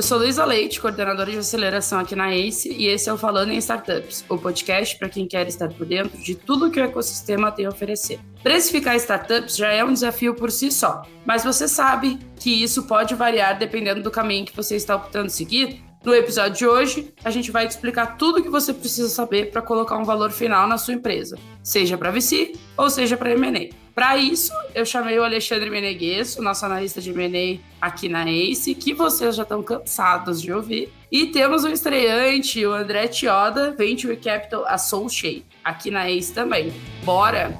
Eu sou Luísa Leite, coordenadora de aceleração aqui na ACE, e esse é o Falando em Startups, o podcast para quem quer estar por dentro de tudo que o ecossistema tem a oferecer. Precificar startups já é um desafio por si só, mas você sabe que isso pode variar dependendo do caminho que você está optando seguir? No episódio de hoje, a gente vai te explicar tudo o que você precisa saber para colocar um valor final na sua empresa, seja para VC ou seja para M&A. Para isso, eu chamei o Alexandre Menegues, nosso analista de M&A aqui na ACE, que vocês já estão cansados de ouvir. E temos um estreante, o André Tioda, Venture Capital Associate, aqui na ACE também. Bora!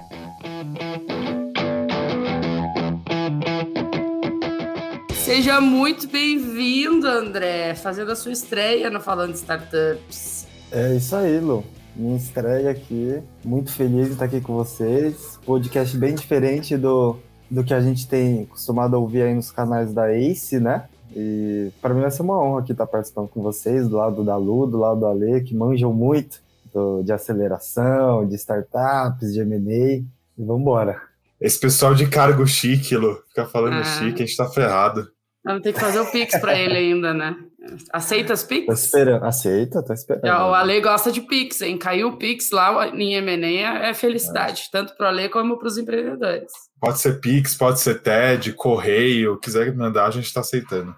Seja muito bem-vindo, André, fazendo a sua estreia no Falando Startups. É isso aí, Lu. Minha estreia aqui. Muito feliz de estar aqui com vocês. Podcast bem diferente do, do que a gente tem costumado ouvir aí nos canais da Ace, né? E para mim vai ser uma honra aqui estar participando com vocês, do lado da Lu, do lado do Ale, que manjam muito do, de aceleração, de startups, de M&A. E vamos embora. Esse pessoal de cargo chique, Lu, fica falando ah. chique, a gente tá ferrado. Vamos ter que fazer o Pix para ele ainda, né? Aceita as Pix? Tô esperando. Aceita, tô esperando. o Ale gosta de Pix, hein? Caiu o Pix lá em M&A é felicidade, é. tanto para o Ale como para os empreendedores. Pode ser Pix, pode ser TED, Correio, quiser mandar, a gente está aceitando.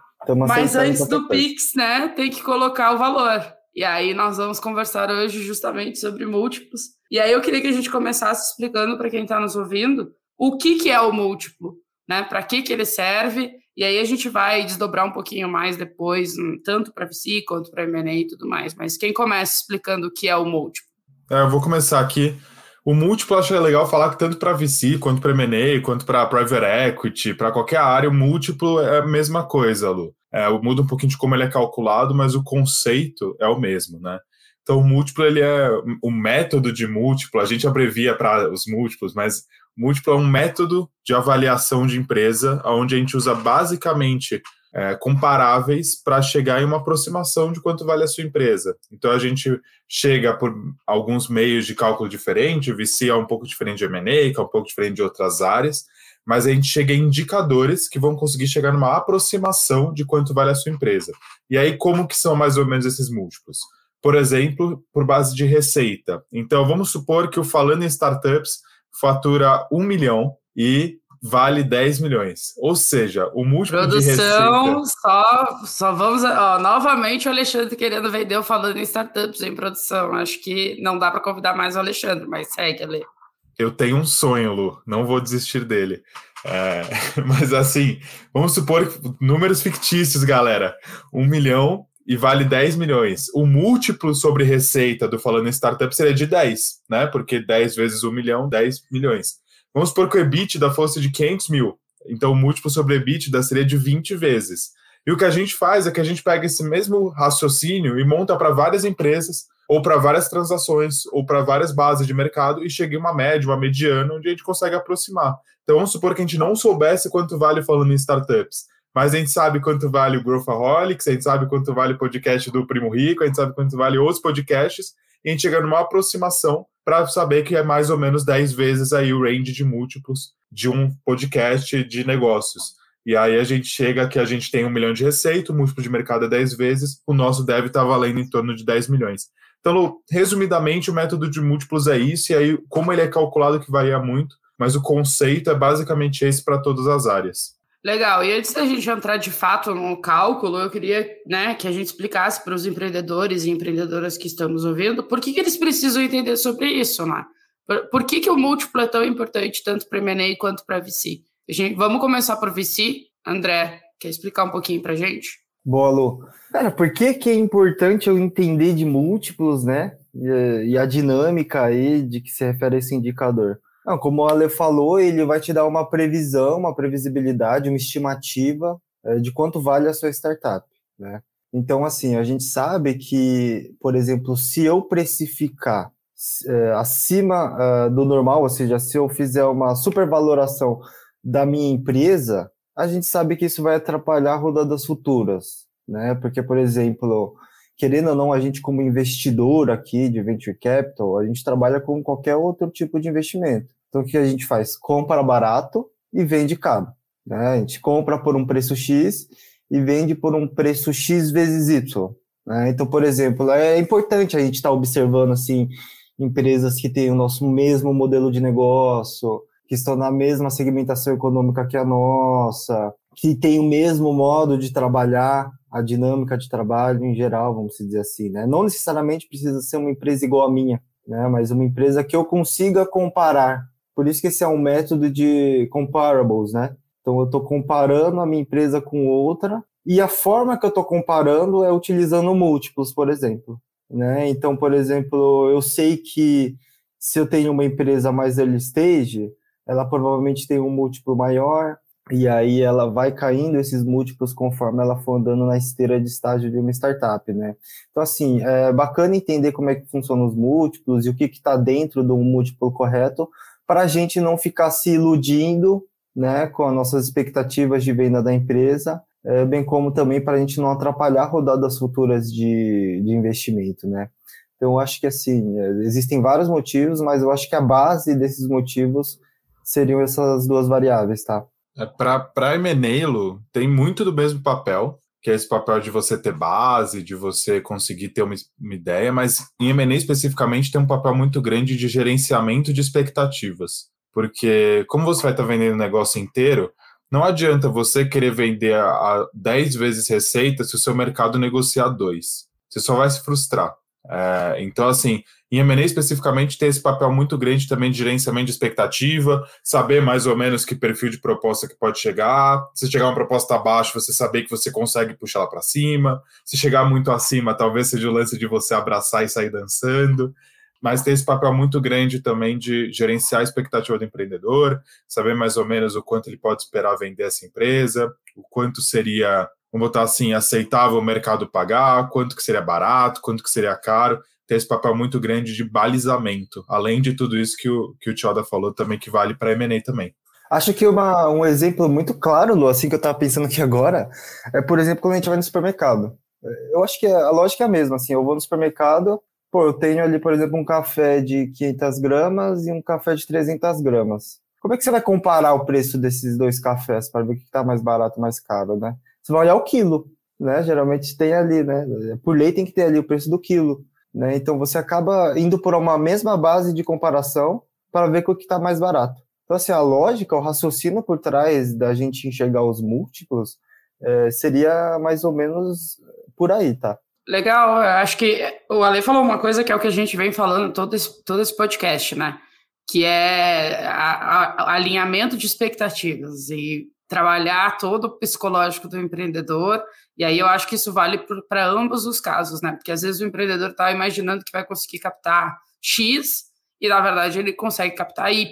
Mas antes do Pix, né, tem que colocar o valor. E aí nós vamos conversar hoje justamente sobre múltiplos. E aí eu queria que a gente começasse explicando para quem está nos ouvindo o que, que é o múltiplo, né? Para que, que ele serve e aí a gente vai desdobrar um pouquinho mais depois, hum, tanto para VC quanto para M&A e tudo mais. Mas quem começa explicando o que é o múltiplo? É, eu vou começar aqui. O múltiplo acho legal falar que tanto para VC, quanto para M&A, quanto para private equity, para qualquer área, o múltiplo é a mesma coisa, Lu. É, muda um pouquinho de como ele é calculado, mas o conceito é o mesmo, né? Então, o múltiplo, ele é o método de múltiplo, a gente abrevia para os múltiplos, mas múltiplo é um método de avaliação de empresa, onde a gente usa basicamente é, comparáveis para chegar em uma aproximação de quanto vale a sua empresa. Então, a gente chega por alguns meios de cálculo diferente, o VC é um pouco diferente de M&A, que é um pouco diferente de outras áreas, mas a gente chega em indicadores que vão conseguir chegar numa aproximação de quanto vale a sua empresa. E aí, como que são mais ou menos esses múltiplos? por exemplo, por base de receita. Então, vamos supor que o Falando em Startups fatura um milhão e vale 10 milhões. Ou seja, o múltiplo Produção, de receita... só, só vamos... Ó, novamente o Alexandre querendo vender o Falando em Startups em produção. Acho que não dá para convidar mais o Alexandre, mas segue, Ale. Eu tenho um sonho, Lu. Não vou desistir dele. É, mas assim, vamos supor números fictícios, galera. Um milhão e vale 10 milhões. O múltiplo sobre receita do Falando em Startup seria de 10, né? Porque 10 vezes 1 milhão, 10 milhões. Vamos supor que o EBITDA fosse de 500 mil. Então, o múltiplo sobre EBITDA seria de 20 vezes. E o que a gente faz é que a gente pega esse mesmo raciocínio e monta para várias empresas, ou para várias transações, ou para várias bases de mercado e chega em uma média, uma mediana, onde a gente consegue aproximar. Então, vamos supor que a gente não soubesse quanto vale falando em startups mas a gente sabe quanto vale o Growthaholics, a gente sabe quanto vale o podcast do Primo Rico, a gente sabe quanto vale outros podcasts, e a gente chega numa aproximação para saber que é mais ou menos 10 vezes aí o range de múltiplos de um podcast de negócios. E aí a gente chega que a gente tem um milhão de receita, o múltiplo de mercado é 10 vezes, o nosso deve estar tá valendo em torno de 10 milhões. Então, resumidamente, o método de múltiplos é isso, e aí como ele é calculado que varia muito, mas o conceito é basicamente esse para todas as áreas. Legal. E antes da gente entrar de fato no cálculo, eu queria né, que a gente explicasse para os empreendedores e empreendedoras que estamos ouvindo por que, que eles precisam entender sobre isso, né? Por, por que, que o múltiplo é tão importante tanto para M&A quanto para VC? Gente, vamos começar por VC. André, quer explicar um pouquinho para a gente? Boa, Lu. Cara, por que, que é importante eu entender de múltiplos, né? E, e a dinâmica aí de que se refere a esse indicador? Não, como o Ale falou, ele vai te dar uma previsão, uma previsibilidade, uma estimativa é, de quanto vale a sua startup, né? Então, assim, a gente sabe que, por exemplo, se eu precificar é, acima uh, do normal, ou seja, se eu fizer uma supervaloração da minha empresa, a gente sabe que isso vai atrapalhar rodadas futuras, né? Porque, por exemplo, querendo ou não, a gente como investidor aqui de venture capital, a gente trabalha com qualquer outro tipo de investimento. Então o que a gente faz? Compra barato e vende caro. Né? A gente compra por um preço X e vende por um preço X vezes Y. Né? Então, por exemplo, é importante a gente estar tá observando assim empresas que têm o nosso mesmo modelo de negócio, que estão na mesma segmentação econômica que a nossa, que têm o mesmo modo de trabalhar, a dinâmica de trabalho em geral, vamos dizer assim, né? Não necessariamente precisa ser uma empresa igual a minha, né? Mas uma empresa que eu consiga comparar. Por isso que esse é um método de comparables, né? Então eu estou comparando a minha empresa com outra e a forma que eu estou comparando é utilizando múltiplos, por exemplo. Né? Então, por exemplo, eu sei que se eu tenho uma empresa mais early stage, ela provavelmente tem um múltiplo maior, e aí ela vai caindo esses múltiplos conforme ela for andando na esteira de estágio de uma startup, né? Então, assim, é bacana entender como é que funcionam os múltiplos e o que está dentro do múltiplo correto, para a gente não ficar se iludindo né, com as nossas expectativas de venda da empresa, é, bem como também para a gente não atrapalhar rodadas futuras de, de investimento, né? Então, eu acho que, assim, é, existem vários motivos, mas eu acho que a base desses motivos seriam essas duas variáveis, tá? É, para Emenelo, tem muito do mesmo papel, que é esse papel de você ter base, de você conseguir ter uma, uma ideia, mas em M&A especificamente tem um papel muito grande de gerenciamento de expectativas. Porque como você vai estar tá vendendo o negócio inteiro, não adianta você querer vender a, a 10 vezes receita se o seu mercado negociar dois. Você só vai se frustrar. É, então, assim, em M&A especificamente tem esse papel muito grande também de gerenciamento de expectativa, saber mais ou menos que perfil de proposta que pode chegar. Se chegar uma proposta abaixo, você saber que você consegue puxar ela para cima. Se chegar muito acima, talvez seja o lance de você abraçar e sair dançando. Mas tem esse papel muito grande também de gerenciar a expectativa do empreendedor, saber mais ou menos o quanto ele pode esperar vender essa empresa, o quanto seria, vamos botar assim, aceitável o mercado pagar, quanto que seria barato, quanto que seria caro tem esse papel muito grande de balizamento, além de tudo isso que o, que o Tioda falou também, que vale para a M&A também. Acho que uma, um exemplo muito claro, Lu, assim que eu estava pensando aqui agora, é, por exemplo, quando a gente vai no supermercado. Eu acho que a lógica é a mesma, assim, eu vou no supermercado, pô, eu tenho ali, por exemplo, um café de 500 gramas e um café de 300 gramas. Como é que você vai comparar o preço desses dois cafés para ver o que está mais barato, mais caro, né? Você vai olhar o quilo, né? Geralmente tem ali, né? Por lei tem que ter ali o preço do quilo. Né? Então você acaba indo por uma mesma base de comparação para ver o que está mais barato. Então, assim, a lógica, o raciocínio por trás da gente enxergar os múltiplos é, seria mais ou menos por aí, tá? Legal, acho que o Ale falou uma coisa que é o que a gente vem falando todo esse, todo esse podcast, né? Que é a, a, alinhamento de expectativas e trabalhar todo o psicológico do empreendedor e aí eu acho que isso vale para ambos os casos, né? Porque às vezes o empreendedor está imaginando que vai conseguir captar X e na verdade ele consegue captar Y,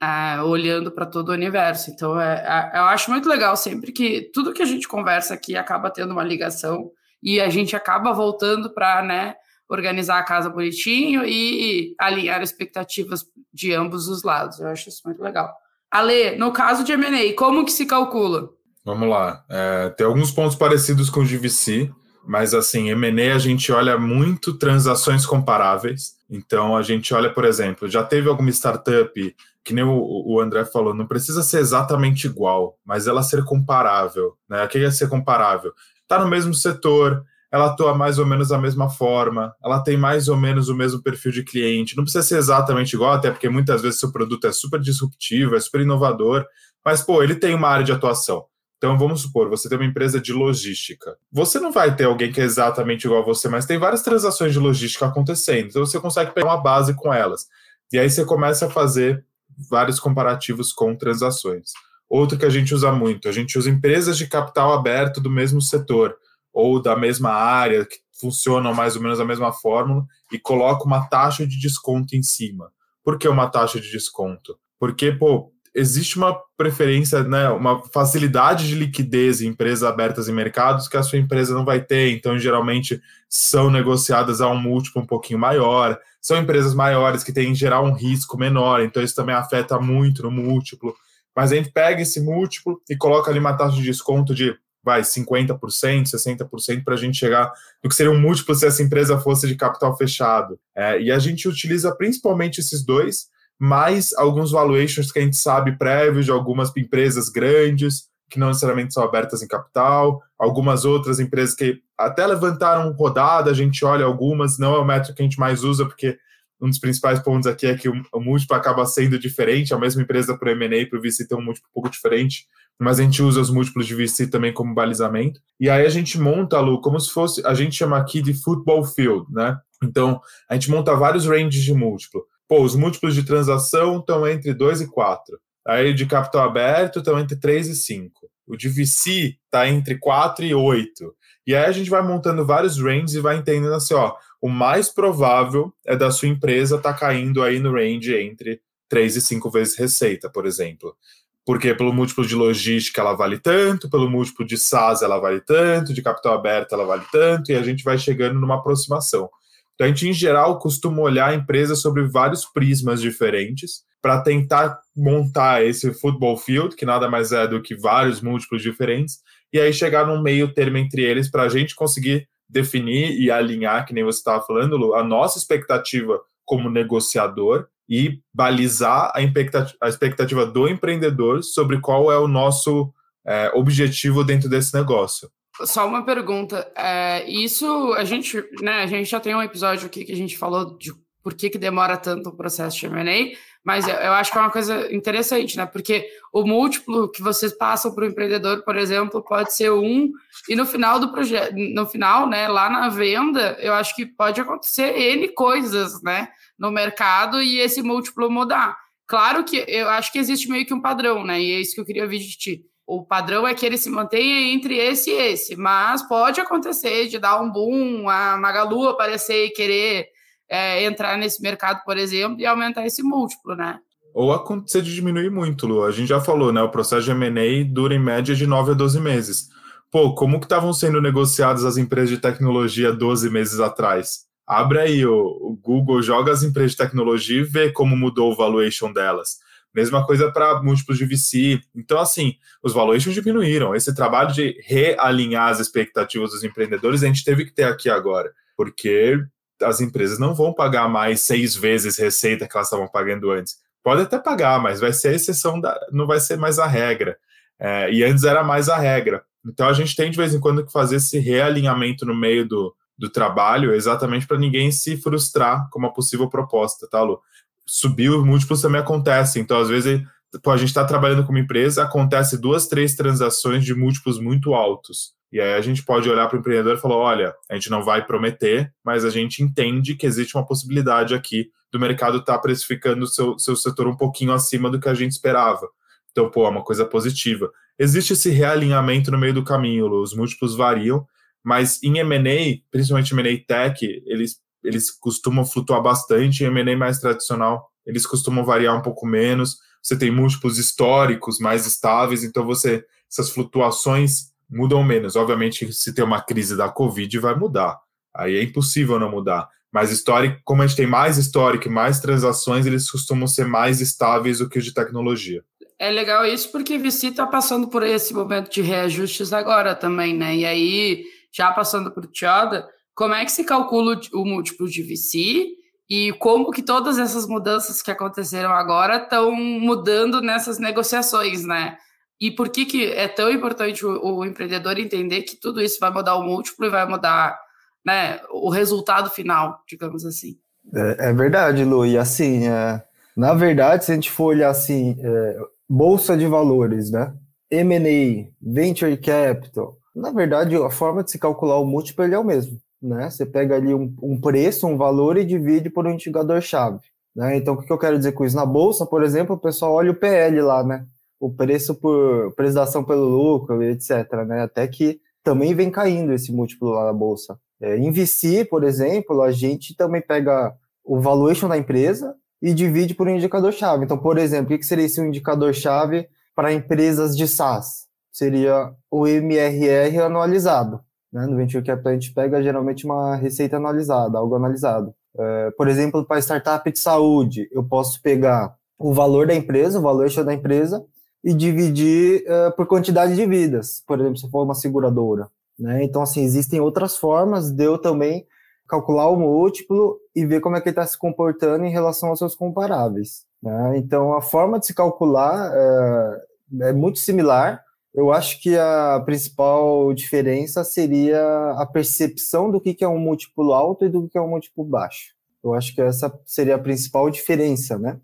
é, olhando para todo o universo. Então é, é, eu acho muito legal sempre que tudo que a gente conversa aqui acaba tendo uma ligação e a gente acaba voltando para, né? organizar a casa bonitinho e alinhar expectativas de ambos os lados. Eu acho isso muito legal. Ale, no caso de M&A, como que se calcula? Vamos lá. É, tem alguns pontos parecidos com o GVC, mas assim, M&A a gente olha muito transações comparáveis. Então a gente olha, por exemplo, já teve alguma startup que nem o, André falou, não precisa ser exatamente igual, mas ela ser comparável. Né? O que é ser comparável? Está no mesmo setor, ela atua mais ou menos da mesma forma, ela tem mais ou menos o mesmo perfil de cliente. Não precisa ser exatamente igual, até porque muitas vezes seu produto é super disruptivo, é super inovador, mas pô, ele tem uma área de atuação. Então, vamos supor, você tem uma empresa de logística. Você não vai ter alguém que é exatamente igual a você, mas tem várias transações de logística acontecendo. Então, você consegue pegar uma base com elas. E aí você começa a fazer vários comparativos com transações. Outro que a gente usa muito, a gente usa empresas de capital aberto do mesmo setor ou da mesma área, que funcionam mais ou menos da mesma fórmula, e coloca uma taxa de desconto em cima. Por que uma taxa de desconto? Porque, pô, existe uma preferência, né, uma facilidade de liquidez em empresas abertas em mercados que a sua empresa não vai ter, então geralmente são negociadas a um múltiplo um pouquinho maior, são empresas maiores que têm em geral um risco menor, então isso também afeta muito no múltiplo. Mas a gente pega esse múltiplo e coloca ali uma taxa de desconto de vai 50%, 60% para a gente chegar no que seria um múltiplo se essa empresa fosse de capital fechado. É, e a gente utiliza principalmente esses dois mais alguns valuations que a gente sabe prévios de algumas empresas grandes, que não necessariamente são abertas em capital, algumas outras empresas que até levantaram rodada, a gente olha algumas, não é o método que a gente mais usa, porque um dos principais pontos aqui é que o, o múltiplo acaba sendo diferente, a mesma empresa para o M&A e para o VC tem um múltiplo um pouco diferente, mas a gente usa os múltiplos de VC também como balizamento. E aí a gente monta, Lu, como se fosse, a gente chama aqui de football field, né? Então, a gente monta vários ranges de múltiplo. Pô, os múltiplos de transação estão entre 2 e 4. Aí de capital aberto estão entre 3 e 5. O de VC está entre 4 e 8. E aí a gente vai montando vários ranges e vai entendendo assim, ó, o mais provável é da sua empresa estar tá caindo aí no range entre 3 e 5 vezes receita, por exemplo. Porque pelo múltiplo de logística ela vale tanto, pelo múltiplo de SaaS ela vale tanto, de capital aberto ela vale tanto, e a gente vai chegando numa aproximação. Então, a gente, em geral, costuma olhar a empresa sobre vários prismas diferentes para tentar montar esse football field, que nada mais é do que vários múltiplos diferentes, e aí chegar num meio termo entre eles para a gente conseguir definir e alinhar, que nem você estava falando, Lu, a nossa expectativa como negociador e balizar a expectativa, a expectativa do empreendedor sobre qual é o nosso é, objetivo dentro desse negócio. Só uma pergunta. É, isso a gente, né? A gente já tem um episódio aqui que a gente falou de por que, que demora tanto o processo de M&A, mas eu, eu, acho que é uma coisa interessante, né? Porque o múltiplo que vocês passam para o empreendedor, por exemplo, pode ser um, e no final do projeto, no final, né, lá na venda, eu acho que pode acontecer N coisas, né, no mercado e esse múltiplo mudar. Claro que eu acho que existe meio que um padrão, né? E é isso que eu queria ouvir de ti o padrão é que ele se mantenha entre esse e esse, mas pode acontecer de dar um boom, a Magalu aparecer e querer é, entrar nesse mercado, por exemplo, e aumentar esse múltiplo, né? Ou acontecer de diminuir muito, Lu. A gente já falou, né? O processo de M&A dura em média de 9 a 12 meses. Pô, como que estavam sendo negociadas as empresas de tecnologia 12 meses atrás? Abre aí o, o Google, joga as empresas de tecnologia e vê como mudou o valuation delas Mesma coisa para múltiplos de VC. Então, assim, os valuations diminuíram. Esse trabalho de realinhar as expectativas dos empreendedores a gente teve que ter aqui agora, porque as empresas não vão pagar mais seis vezes receita que elas estavam pagando antes. Pode até pagar, mas vai ser a exceção, da, não vai ser mais a regra. É, e antes era mais a regra. Então a gente tem de vez em quando que fazer esse realinhamento no meio do, do trabalho, exatamente para ninguém se frustrar com uma possível proposta, tá, Lu? subir os múltiplos também acontece. Então, às vezes, pô, a gente está trabalhando com uma empresa, acontece duas, três transações de múltiplos muito altos. E aí a gente pode olhar para o empreendedor e falar: olha, a gente não vai prometer, mas a gente entende que existe uma possibilidade aqui do mercado estar tá precificando o seu, seu setor um pouquinho acima do que a gente esperava. Então, pô, é uma coisa positiva. Existe esse realinhamento no meio do caminho, os múltiplos variam, mas em M&A, principalmente M&A Tech, eles eles costumam flutuar bastante, em M&A mais tradicional, eles costumam variar um pouco menos, você tem múltiplos históricos mais estáveis, então você essas flutuações mudam menos. Obviamente, se tem uma crise da Covid, vai mudar. Aí é impossível não mudar. Mas histórico, como a gente tem mais histórico e mais transações, eles costumam ser mais estáveis do que os de tecnologia. É legal isso porque VC está passando por esse momento de reajustes agora também, né? E aí, já passando por Tioda, como é que se calcula o múltiplo de VC e como que todas essas mudanças que aconteceram agora estão mudando nessas negociações, né? E por que, que é tão importante o, o, empreendedor entender que tudo isso vai mudar o múltiplo e vai mudar né, o resultado final, digamos assim? É, é verdade, Lu. E assim, é, na verdade, se a gente for olhar assim, é, bolsa de valores, né? M&A, venture capital, na verdade, a forma de se calcular o múltiplo é o mesmo né? Você pega ali um, um preço, um valor e divide por um indicador-chave. Né? Então, o que eu quero dizer com isso? Na bolsa, por exemplo, o pessoal olha o PL lá, né? O preço por preço da ação pelo lucro, etc. Né? Até que também vem caindo esse múltiplo lá na bolsa. É, em VC, por exemplo, a gente também pega o valuation da empresa e divide por um indicador-chave. Então, por exemplo, o que seria esse um indicador-chave para empresas de SaaS? Seria o MRR anualizado. Né? No Venture Capital a gente pega geralmente uma receita analisada, algo analisado. É, por exemplo, para startup de saúde, eu posso pegar o valor da empresa, o valor da empresa, e dividir é, por quantidade de vidas. Por exemplo, se for uma seguradora. Né? Então, assim, existem outras formas de eu também calcular o múltiplo e ver como é que ele está se comportando em relação aos seus comparáveis. Né? Então, a forma de se calcular é, é muito similar, Eu acho que a principal diferença seria a percepção do que é um múltiplo alto e do que é um múltiplo baixo. Eu acho que essa seria a principal diferença, né?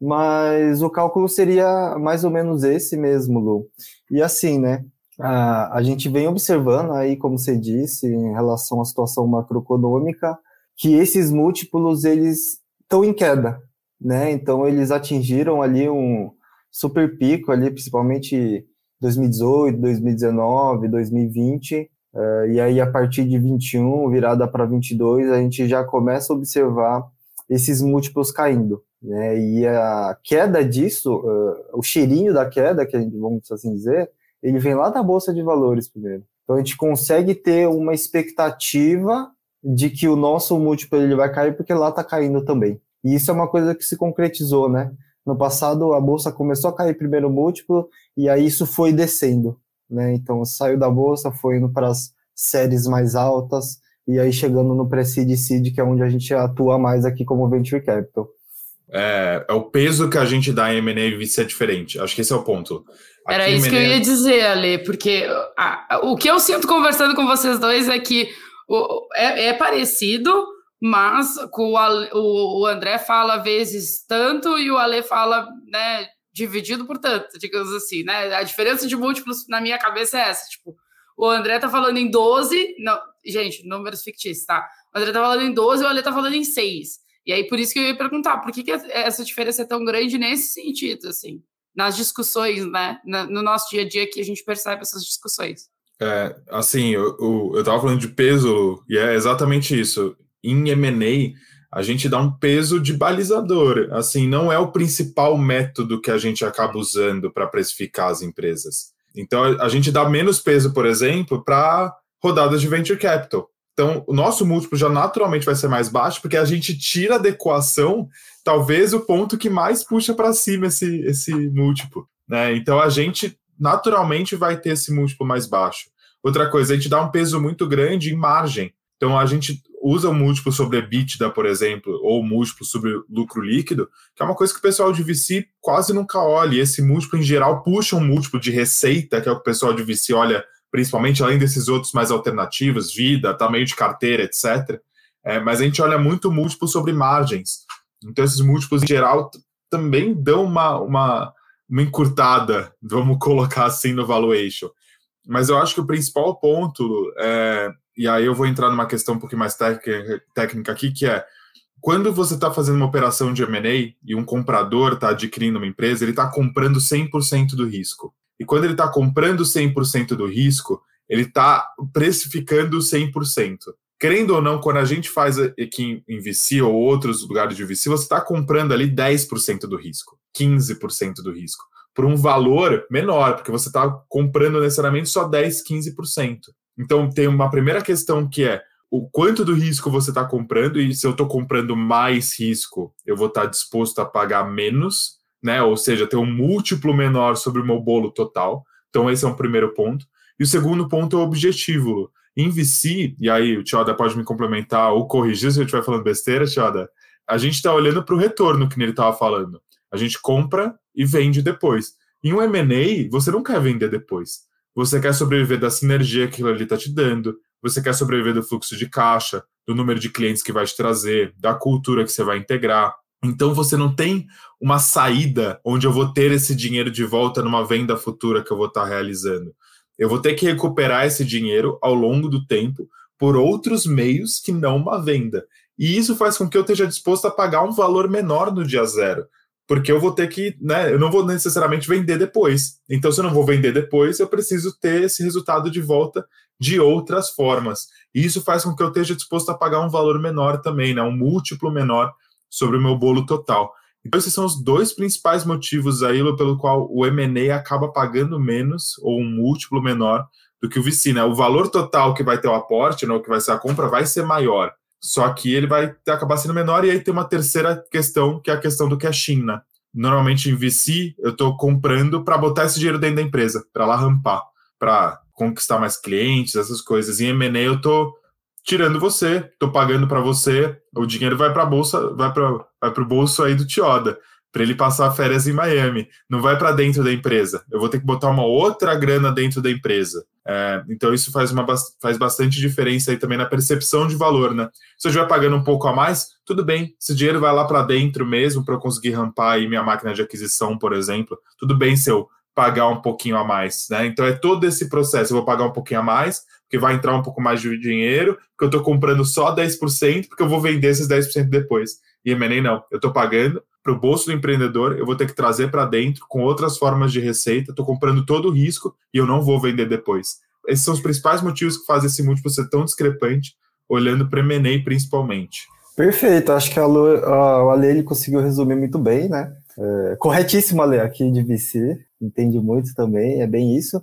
Mas o cálculo seria mais ou menos esse mesmo, Lu. E assim, né? A, a gente vem observando aí, como você disse, em relação à situação macroeconômica, que esses múltiplos eles estão em queda, né? Então eles atingiram ali um super pico ali, principalmente 2018, 2019, 2020, uh, e aí a partir de 21, virada para 22, a gente já começa a observar esses múltiplos caindo, né? E a queda disso, uh, o cheirinho da queda, que a gente vamos assim dizer, ele vem lá da bolsa de valores primeiro. Então a gente consegue ter uma expectativa de que o nosso múltiplo ele vai cair porque lá está caindo também. E isso é uma coisa que se concretizou, né? No passado, a bolsa começou a cair primeiro múltiplo e aí isso foi descendo, né? Então, saiu da bolsa, foi indo para as séries mais altas e aí chegando no pre-seed seed, que é onde a gente atua mais aqui como venture capital. É, é o peso que a gente dá em M&A e VC é diferente. Acho que esse é o ponto. Aqui Era isso que eu ia dizer, Ale, porque a, o que eu sinto conversando com vocês dois é que o, é, é parecido, mas o, o, o André fala vezes tanto e o Ale fala, né, dividido por tanto, digamos assim, né? A diferença de múltiplos na minha cabeça é essa, tipo, o André tá falando em 12, não, gente, números fictícios, tá? O André tá falando em 12 e o Ale tá falando em 6. E aí, por isso que eu ia perguntar, por que, que essa diferença é tão grande nesse sentido, assim, nas discussões, né? no nosso dia a dia que a gente percebe essas discussões. É, assim, eu, eu, eu tava falando de peso, e é exatamente isso em M&A, a gente dá um peso de balizador. Assim, não é o principal método que a gente acaba usando para precificar as empresas. Então, a gente dá menos peso, por exemplo, para rodadas de venture capital. Então, o nosso múltiplo já naturalmente vai ser mais baixo, porque a gente tira da equação, talvez, o ponto que mais puxa para cima esse, esse múltiplo. Né? Então, a gente naturalmente vai ter esse múltiplo mais baixo. Outra coisa, a gente dá um peso muito grande em margem. Então, a gente usa o múltiplo sobre EBITDA, por exemplo, ou múltiplo sobre lucro líquido, que é uma coisa que o pessoal de VC quase nunca olha. E esse múltiplo, em geral, puxa um múltiplo de receita, que é o que o pessoal de VC olha, principalmente além desses outros mais alternativos, vida, tamanho de carteira, etc. É, mas a gente olha muito múltiplo sobre margens. Então, esses múltiplos, em geral, também dão uma, uma, uma encurtada, vamos colocar assim, no valuation. Mas eu acho que o principal ponto é, e aí eu vou entrar numa questão um pouquinho mais técnica aqui, que é quando você está fazendo uma operação de M&A e um comprador está adquirindo uma empresa, ele está comprando 100% do risco. E quando ele está comprando 100% do risco, ele está precificando 100%. Querendo ou não, quando a gente faz aqui em VC ou outros lugares de VC, você está comprando ali 10% do risco, 15% do risco, por um valor menor, porque você está comprando necessariamente só 10, 15%. Então, tem uma primeira questão que é o quanto do risco você está comprando, e se eu estou comprando mais risco, eu vou estar tá disposto a pagar menos, né? Ou seja, ter um múltiplo menor sobre o meu bolo total. Então, esse é um primeiro ponto. E o segundo ponto é o objetivo. Em VC, e aí o Tioda pode me complementar ou corrigir se eu estiver falando besteira, Tioda, a gente está olhando para o retorno que ele estava falando. A gente compra e vende depois. Em um M&A, você não quer vender depois. Você quer sobreviver da sinergia que aquilo ali está te dando, você quer sobreviver do fluxo de caixa, do número de clientes que vai te trazer, da cultura que você vai integrar. Então você não tem uma saída onde eu vou ter esse dinheiro de volta numa venda futura que eu vou estar tá realizando. Eu vou ter que recuperar esse dinheiro ao longo do tempo por outros meios que não uma venda. E isso faz com que eu esteja disposto a pagar um valor menor no dia zero porque eu vou ter que, né, eu não vou necessariamente vender depois. Então, se eu não vou vender depois, eu preciso ter esse resultado de volta de outras formas. E isso faz com que eu esteja disposto a pagar um valor menor também, né, um múltiplo menor sobre o meu bolo total. Então, esses são os dois principais motivos aí pelo qual o M&A acaba pagando menos ou um múltiplo menor do que o VC, né? O valor total que vai ter o aporte, né, o que vai ser a compra, vai ser maior. Só que ele vai acabar sendo menor, e aí tem uma terceira questão, que é a questão do cash-in, né? Normalmente em VC, eu estou comprando para botar esse dinheiro dentro da empresa, para lá rampar, para conquistar mais clientes, essas coisas. Em M&A eu estou tirando você, estou pagando para você, o dinheiro vai para a bolsa, vai para vai o bolso aí do Tioda. para ele passar férias em Miami. Não vai para dentro da empresa. Eu vou ter que botar uma outra grana dentro da empresa. É, então isso faz, uma, faz bastante diferença aí também na percepção de valor, né? Se eu estiver pagando um pouco a mais, tudo bem. Esse dinheiro vai lá para dentro mesmo para eu conseguir rampar aí minha máquina de aquisição, por exemplo. Tudo bem se eu pagar um pouquinho a mais, né? Então é todo esse processo. Eu vou pagar um pouquinho a mais, porque vai entrar um pouco mais de dinheiro, porque eu estou comprando só 10%, porque eu vou vender esses 10% depois. E M&A não, eu estou pagando para o bolso do empreendedor, eu vou ter que trazer para dentro com outras formas de receita, estou comprando todo o risco e eu não vou vender depois. Esses são os principais motivos que fazem esse múltiplo ser tão discrepante, olhando para M&A principalmente. Perfeito, acho que a, Lu, a, o Ale ele conseguiu resumir muito bem, né? É, corretíssimo, Ale, aqui de VC, entende muito também, é bem isso.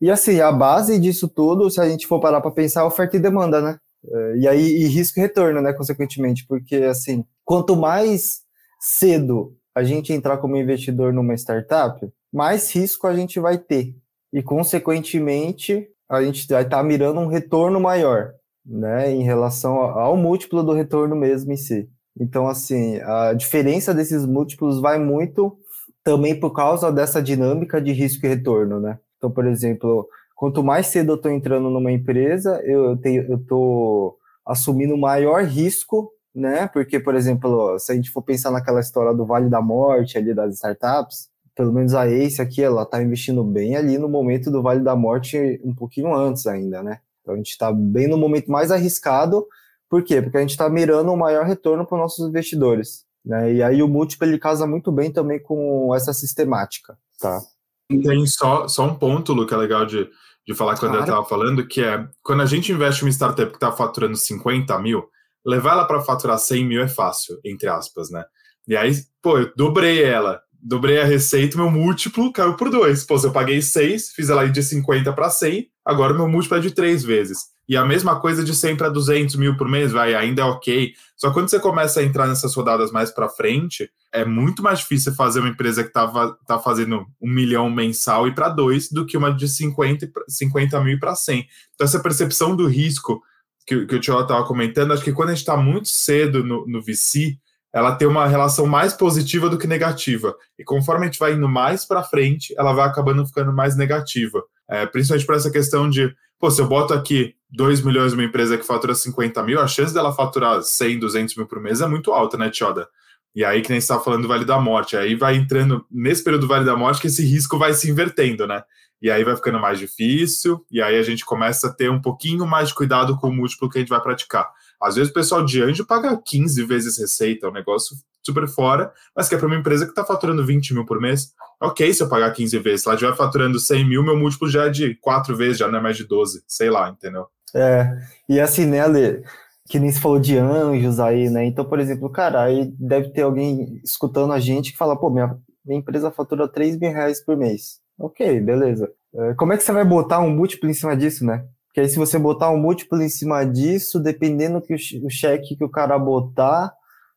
E assim, a base disso tudo, se a gente for parar para pensar, é oferta e demanda, né? É, e aí, e risco e retorno, né, consequentemente, porque assim, quanto mais cedo a gente entrar como investidor numa startup, mais risco a gente vai ter. E, consequentemente, a gente vai estar tá mirando um retorno maior, né, em relação ao múltiplo do retorno mesmo em si. Então, assim, a diferença desses múltiplos vai muito também por causa dessa dinâmica de risco e retorno, né? Então, por exemplo, quanto mais cedo eu estou entrando numa empresa, eu estou assumindo maior risco né? Porque, por exemplo, se a gente for pensar naquela história do Vale da Morte ali das startups, pelo menos a Ace aqui, ela está investindo bem ali no momento do Vale da Morte, um pouquinho antes ainda, né? Então a gente está bem no momento mais arriscado. Por quê? Porque a gente está mirando um maior retorno para os nossos investidores. Né? E aí o múltiplo ele casa muito bem também com essa sistemática. Tá? Tem só, só um ponto, Lu, que é legal de, de falar quando claro. eu estava falando, que é quando a gente investe em uma startup que está faturando 50 mil, levar ela para faturar 100 mil é fácil, entre aspas, né? E aí, pô, eu dobrei ela, dobrei a receita, meu múltiplo caiu por dois. Pô, se eu paguei 6, fiz ela de 50 para 100, agora meu múltiplo é de três vezes. E a mesma coisa de 100 para 200 mil por mês, vai, ainda é ok. Só quando você começa a entrar nessas rodadas mais para frente, é muito mais difícil fazer uma empresa que tá, tá fazendo um milhão mensal e para dois do que uma de 50, 50 mil para 100. Então, essa percepção do risco que, que o Tio estava comentando, acho que quando a gente está muito cedo no, no VC, ela tem uma relação mais positiva do que negativa. E conforme a gente vai indo mais para frente, ela vai acabando ficando mais negativa. É, principalmente por essa questão de, pô, se eu boto aqui 2 milhões numa empresa que fatura 50 mil, a chance dela faturar 100, 200 mil por mês é muito alta, né, Tioda? E aí, que nem estava falando do Vale da Morte, aí vai entrando nesse período do Vale da Morte que esse risco vai se invertendo, né? E aí vai ficando mais difícil, e aí a gente começa a ter um pouquinho mais de cuidado com o múltiplo que a gente vai praticar. Às vezes o pessoal de anjo paga 15 vezes receita, é um negócio super fora, mas que é para uma empresa que está faturando 20 mil por mês. Ok, se eu pagar 15 vezes, se ela estiver faturando 100 mil, meu múltiplo já é de 4 vezes, já não é mais de 12, sei lá, entendeu? É, e assim, né, Ale, que nem se falou de anjos aí, né? Então, por exemplo, cara, aí deve ter alguém escutando a gente que fala, pô, minha, minha empresa fatura 3 mil reais por mês. Ok, beleza. É, como é que você vai botar um múltiplo em cima disso, né? Porque aí se você botar um múltiplo em cima disso, dependendo que o cheque que o cara botar,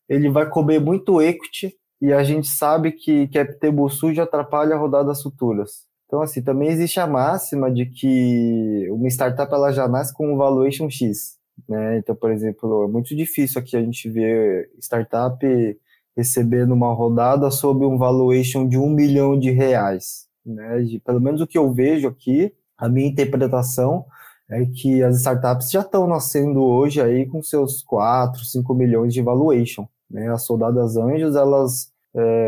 ele vai comer muito equity e a gente sabe que cap table sujo atrapalha rodadas futuras. Então, assim, também existe a máxima de que uma startup ela já nasce com um valuation X. Né? Então, por exemplo, é muito difícil aqui a gente ver startup recebendo uma rodada sob um valuation de um milhão de reais né? De, pelo menos o que eu vejo aqui, a minha interpretação é que as startups já estão nascendo hoje aí com seus 4, 5 milhões de valuation. Né? As soldadas anjos, elas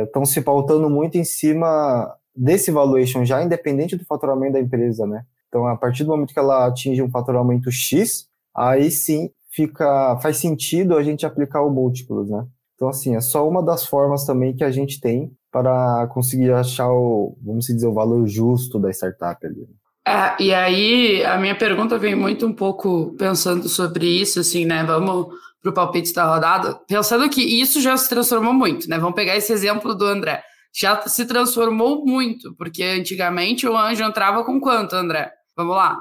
estão é, se pautando muito em cima desse valuation já, independente do faturamento da empresa, né? Então, a partir do momento que ela atinge um faturamento X, aí sim fica faz sentido a gente aplicar o múltiplos, né? Então, assim, é só uma das formas também que a gente tem para conseguir achar o, vamos dizer, o valor justo da startup ali. É, e aí a minha pergunta vem muito um pouco pensando sobre isso, assim, né? Vamos para o palpite da rodada, pensando que isso já se transformou muito, né? Vamos pegar esse exemplo do André. Já se transformou muito, porque antigamente o anjo entrava com quanto, André? Vamos lá,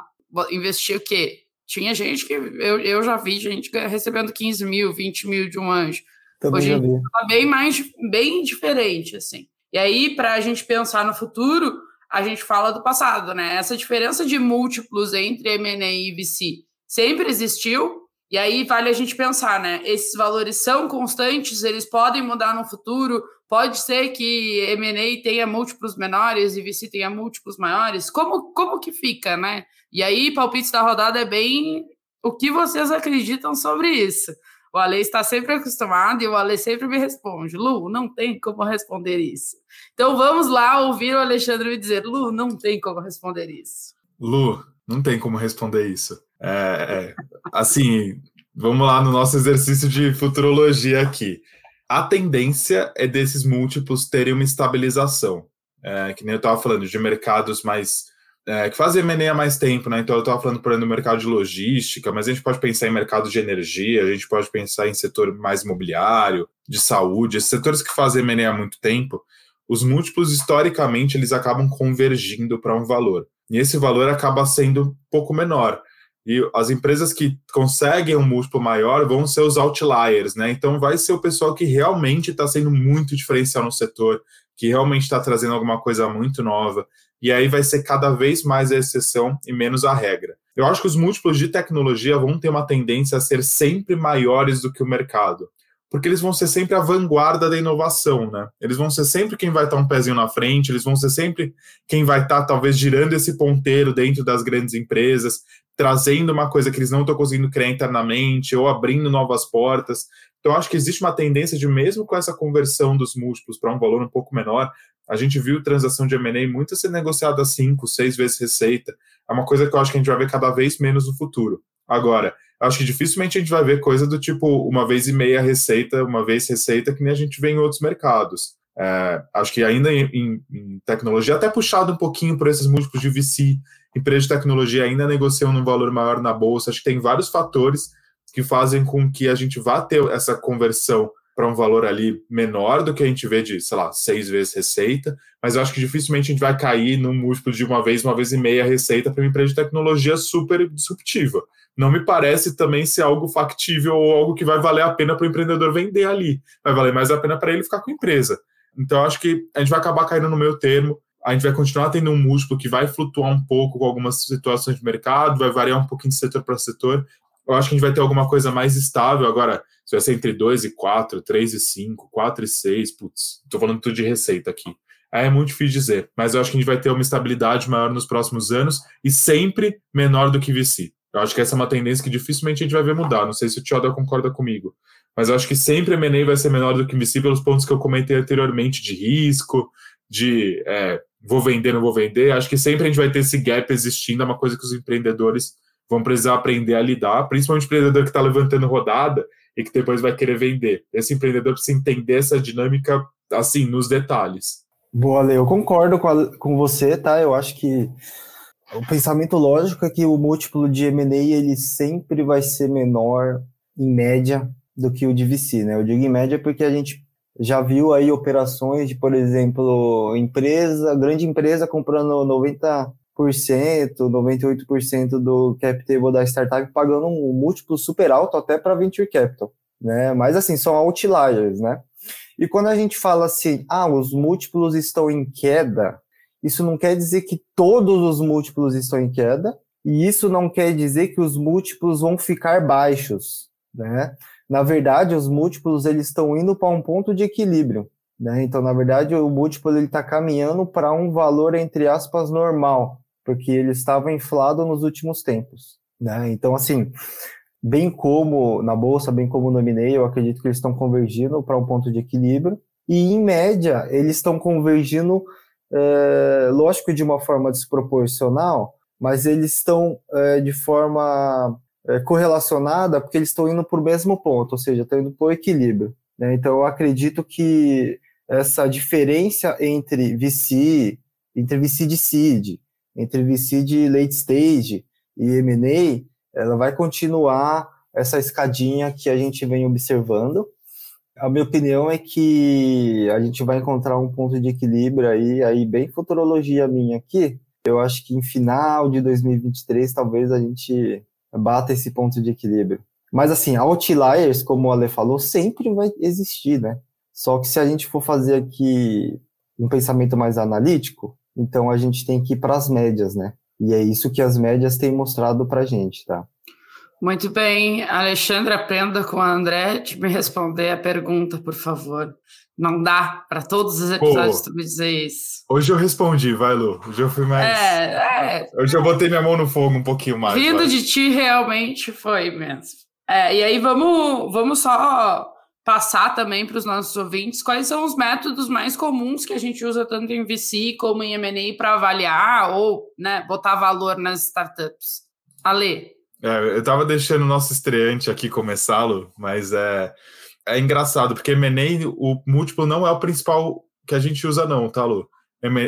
investir o quê? Tinha gente que eu, eu já vi gente recebendo 15 mil, 20 mil de um anjo. Também Hoje está bem mais, bem diferente, assim. E aí, para a gente pensar no futuro, a gente fala do passado, né? Essa diferença de múltiplos entre M&A e VC sempre existiu, E aí vale a gente pensar, né? Esses valores são constantes, eles podem mudar no futuro. Pode ser que M&A tenha múltiplos menores e VC tenha múltiplos maiores. Como, como que fica, né? E aí, palpite da rodada é bem o que vocês acreditam sobre isso. O Ale está sempre acostumado e o Ale sempre me responde: Lu, não tem como responder isso. Então vamos lá ouvir o Alexandre me dizer: Lu, não tem como responder isso. Lu, não tem como responder isso. É, é, assim, vamos lá no nosso exercício de futurologia aqui. A tendência é desses múltiplos terem uma estabilização. É, que nem eu estava falando, de mercados mais é, que fazem M&A há mais tempo, né? Então eu estava falando, por exemplo, no mercado de logística, mas a gente pode pensar em mercado de energia, a gente pode pensar em setor mais imobiliário, de saúde, esses setores que fazem M&A há muito tempo, os múltiplos, historicamente, eles acabam convergindo para um valor. E esse valor acaba sendo um pouco menor. E as empresas que conseguem um múltiplo maior vão ser os outliers, né? Então vai ser o pessoal que realmente está sendo muito diferencial no setor, que realmente está trazendo alguma coisa muito nova, e aí vai ser cada vez mais a exceção e menos a regra. Eu acho que os múltiplos de tecnologia vão ter uma tendência a ser sempre maiores do que o mercado, porque eles vão ser sempre a vanguarda da inovação, né? Eles vão ser sempre quem vai estar um pezinho na frente, eles vão ser sempre quem vai estar talvez girando esse ponteiro dentro das grandes empresas, trazendo uma coisa que eles não estão conseguindo criar internamente ou abrindo novas portas. Então, acho que existe uma tendência de, mesmo com essa conversão dos múltiplos para um valor um pouco menor, a gente viu transação de M&A muito ser negociada cinco, seis vezes receita. É uma coisa que eu acho que a gente vai ver cada vez menos no futuro. Agora, acho que dificilmente a gente vai ver coisa do tipo uma vez e meia receita, uma vez receita, que nem a gente vê em outros mercados. É, acho que ainda em, em, em, tecnologia, até puxado um pouquinho por esses múltiplos de VC, empresas de tecnologia ainda negociam num valor maior na bolsa. Acho que tem vários fatores que fazem com que a gente vá ter essa conversão para um valor ali menor do que a gente vê de, sei lá, seis vezes receita, mas eu acho que dificilmente a gente vai cair num múltiplo de uma vez, uma vez e meia receita para uma empresa de tecnologia super disruptiva. Não me parece também ser algo factível ou algo que vai valer a pena para o empreendedor vender ali. Vai valer mais a pena para ele ficar com a empresa. Então, acho que a gente vai acabar caindo no meio termo. A gente vai continuar tendo um múltiplo que vai flutuar um pouco com algumas situações de mercado, vai variar um pouquinho de setor para setor, eu acho que a gente vai ter alguma coisa mais estável. Agora, se vai ser entre 2 e 4, 3 e 5, 4 e 6, putz, tô falando tudo de receita aqui. É muito difícil dizer, mas eu acho que a gente vai ter uma estabilidade maior nos próximos anos e sempre menor do que VC. Eu acho que essa é uma tendência que dificilmente a gente vai ver mudar. Não sei se o Tioda concorda comigo, mas eu acho que sempre a M&A vai ser menor do que VC pelos pontos que eu comentei anteriormente de risco, de é, vou vender, não vou vender. Acho que sempre a gente vai ter esse gap existindo, é uma coisa que os empreendedores vão precisar aprender a lidar, principalmente o empreendedor que está levantando rodada e que depois vai querer vender. Esse empreendedor precisa entender essa dinâmica, assim, nos detalhes. Boa, Lê, eu concordo com, a, com você, tá? Eu acho que o pensamento lógico é que o múltiplo de M&A ele sempre vai ser menor, em média, do que o de VC, né? Eu digo em média porque a gente já viu aí operações de, por exemplo, empresa, grande empresa comprando 90 98% do cap table da startup pagando um múltiplo super alto até para venture capital, né? Mas assim, são outliers, né? E quando a gente fala assim, ah, os múltiplos estão em queda, isso não quer dizer que todos os múltiplos estão em queda, e isso não quer dizer que os múltiplos vão ficar baixos, né? Na verdade, os múltiplos eles estão indo para um ponto de equilíbrio, né? Então, na verdade, o múltiplo ele está caminhando para um valor entre aspas normal, porque ele estava inflado nos últimos tempos. Né? Então, assim, bem como na bolsa, bem como no M&A, eu acredito que eles estão convergindo para um ponto de equilíbrio. E, em média, eles estão convergindo, é, lógico, de uma forma desproporcional, mas eles estão é, de forma é, correlacionada porque eles estão indo para o mesmo ponto, ou seja, estão indo para o equilíbrio. Né? Então, eu acredito que essa diferença entre VC, entre VC de seed, entre VC de late stage e M&A, ela vai continuar essa escadinha que a gente vem observando. A minha opinião é que a gente vai encontrar um ponto de equilíbrio aí, aí bem futurologia minha aqui. Eu acho que em final de 2023 talvez a gente bata esse ponto de equilíbrio. Mas assim, outliers, como o Ale falou, sempre vai existir, né? Só que se a gente for fazer aqui um pensamento mais analítico, então a gente tem que ir para as médias, né? E é isso que as médias têm mostrado para a gente, tá? Muito bem, Alexandre, aprenda com a André de me responder a pergunta, por favor. Não dá para todos os episódios Pô, tu me dizer isso. Hoje eu respondi, vai, Lu. Hoje eu fui mais. É, é. Hoje eu botei minha mão no fogo um pouquinho mais. Vindo vai. de ti, realmente foi mesmo. É, e aí vamos, vamos só passar também para os nossos ouvintes quais são os métodos mais comuns que a gente usa tanto em VC como em M&A para avaliar ou né, botar valor nas startups. Ale. É, eu estava deixando o nosso estreante aqui começá-lo, mas é, é engraçado, porque M&A, o múltiplo não é o principal que a gente usa não, tá, Lu?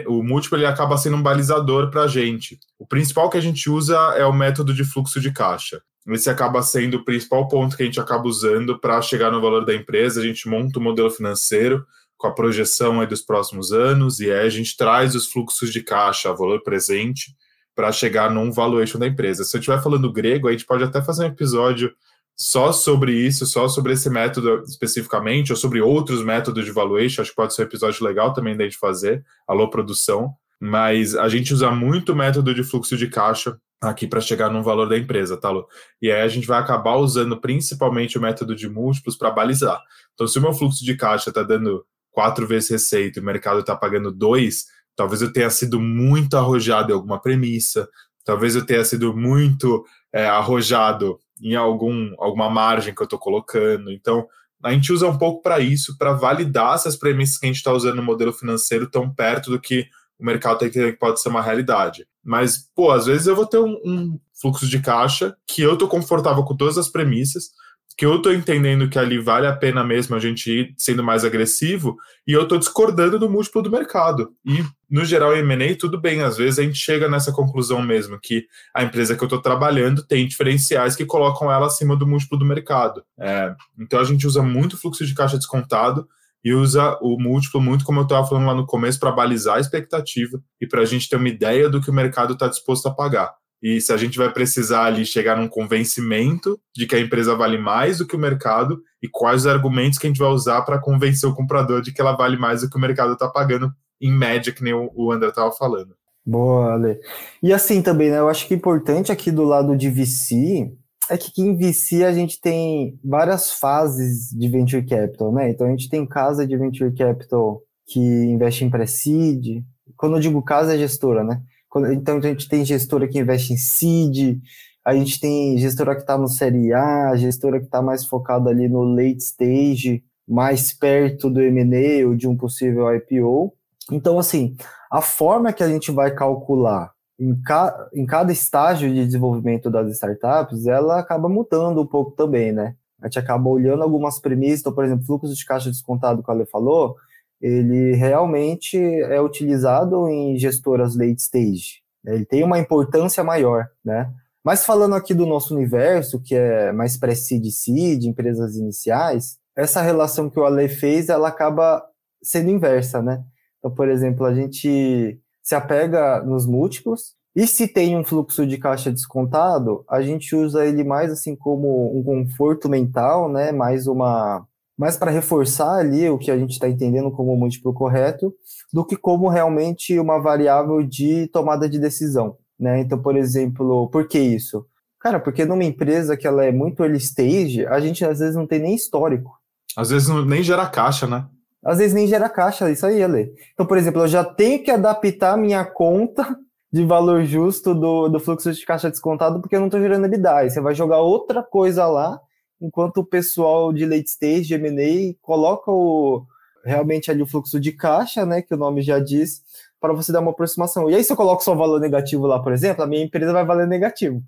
O múltiplo ele acaba sendo um balizador para a gente. O principal que a gente usa é o método de fluxo de caixa esse acaba sendo o principal ponto que a gente acaba usando para chegar no valor da empresa. A gente monta o um modelo financeiro com a projeção aí dos próximos anos e aí a gente traz os fluxos de caixa, valor presente, para chegar num valuation da empresa. Se eu estiver falando grego, a gente pode até fazer um episódio só sobre isso, só sobre esse método especificamente, ou sobre outros métodos de valuation. Acho que pode ser um episódio legal também da gente fazer. Alô, produção. Mas a gente usa muito o método de fluxo de caixa aqui para chegar no valor da empresa, tá, Lu? E aí a gente vai acabar usando principalmente o método de múltiplos para balizar. Então, se o meu fluxo de caixa está dando quatro vezes receita e o mercado está pagando dois, talvez eu tenha sido muito arrojado em alguma premissa, talvez eu tenha sido muito é, arrojado em algum, alguma margem que eu estou colocando. Então, a gente usa um pouco para isso, para validar se as premissas que a gente está usando no modelo financeiro estão perto do que o mercado está entendendo que pode ser uma realidade. Mas, pô, às vezes eu vou ter um, um fluxo de caixa que eu tô confortável com todas as premissas, que eu tô entendendo que ali vale a pena mesmo a gente ir sendo mais agressivo, e eu tô discordando do múltiplo do mercado. E, no geral, em M&A, tudo bem, às vezes a gente chega nessa conclusão mesmo, que a empresa que eu tô trabalhando tem diferenciais que colocam ela acima do múltiplo do mercado. É, então, a gente usa muito fluxo de caixa descontado, e usa o múltiplo muito, como eu estava falando lá no começo, para balizar a expectativa e para a gente ter uma ideia do que o mercado está disposto a pagar. E se a gente vai precisar ali chegar num convencimento de que a empresa vale mais do que o mercado e quais os argumentos que a gente vai usar para convencer o comprador de que ela vale mais do que o mercado está pagando, em média, que nem o André estava falando. Boa, Ale. E assim também, né? Eu acho que é importante aqui do lado de VC é que em VC a gente tem várias fases de venture capital, né? Então a gente tem casa de venture capital que investe em pre-seed. Quando eu digo casa é gestora, né? Então a gente tem gestora que investe em seed, a gente tem gestora que está no série A, gestora que está mais focada ali no late stage, mais perto do M&A ou de um possível IPO. Então assim, a forma que a gente vai calcular em, ca, em cada estágio de desenvolvimento das startups, ela acaba mudando um pouco também, né? A gente acaba olhando algumas premissas, então, por exemplo, fluxo de caixa descontado que a Ale falou, ele realmente é utilizado em gestoras late stage. Né? Ele tem uma importância maior, né? Mas falando aqui do nosso universo, que é mais pré-seed seed, empresas iniciais, essa relação que o Ale fez, ela acaba sendo inversa, né? Então, por exemplo, a gente se apega nos múltiplos. E se tem um fluxo de caixa descontado, a gente usa ele mais assim como um conforto mental, né? Mais uma mais para reforçar ali o que a gente está entendendo como múltiplo correto, do que como realmente uma variável de tomada de decisão, né? Então, por exemplo, por que isso? Cara, porque numa empresa que ela é muito early stage, a gente às vezes não tem nem histórico. Às vezes nem gera caixa, né? Às vezes nem gera caixa, isso aí, Ale. Então, por exemplo, eu já tenho que adaptar minha conta de valor justo do, do fluxo de caixa descontado porque eu não estou gerando EBITDA. Aí você vai jogar outra coisa lá, enquanto o pessoal de late stage, de M&A, coloca o, realmente ali o fluxo de caixa, né, que o nome já diz, para você dar uma aproximação. E aí, se eu coloco só valor negativo lá, por exemplo, a minha empresa vai valer negativo.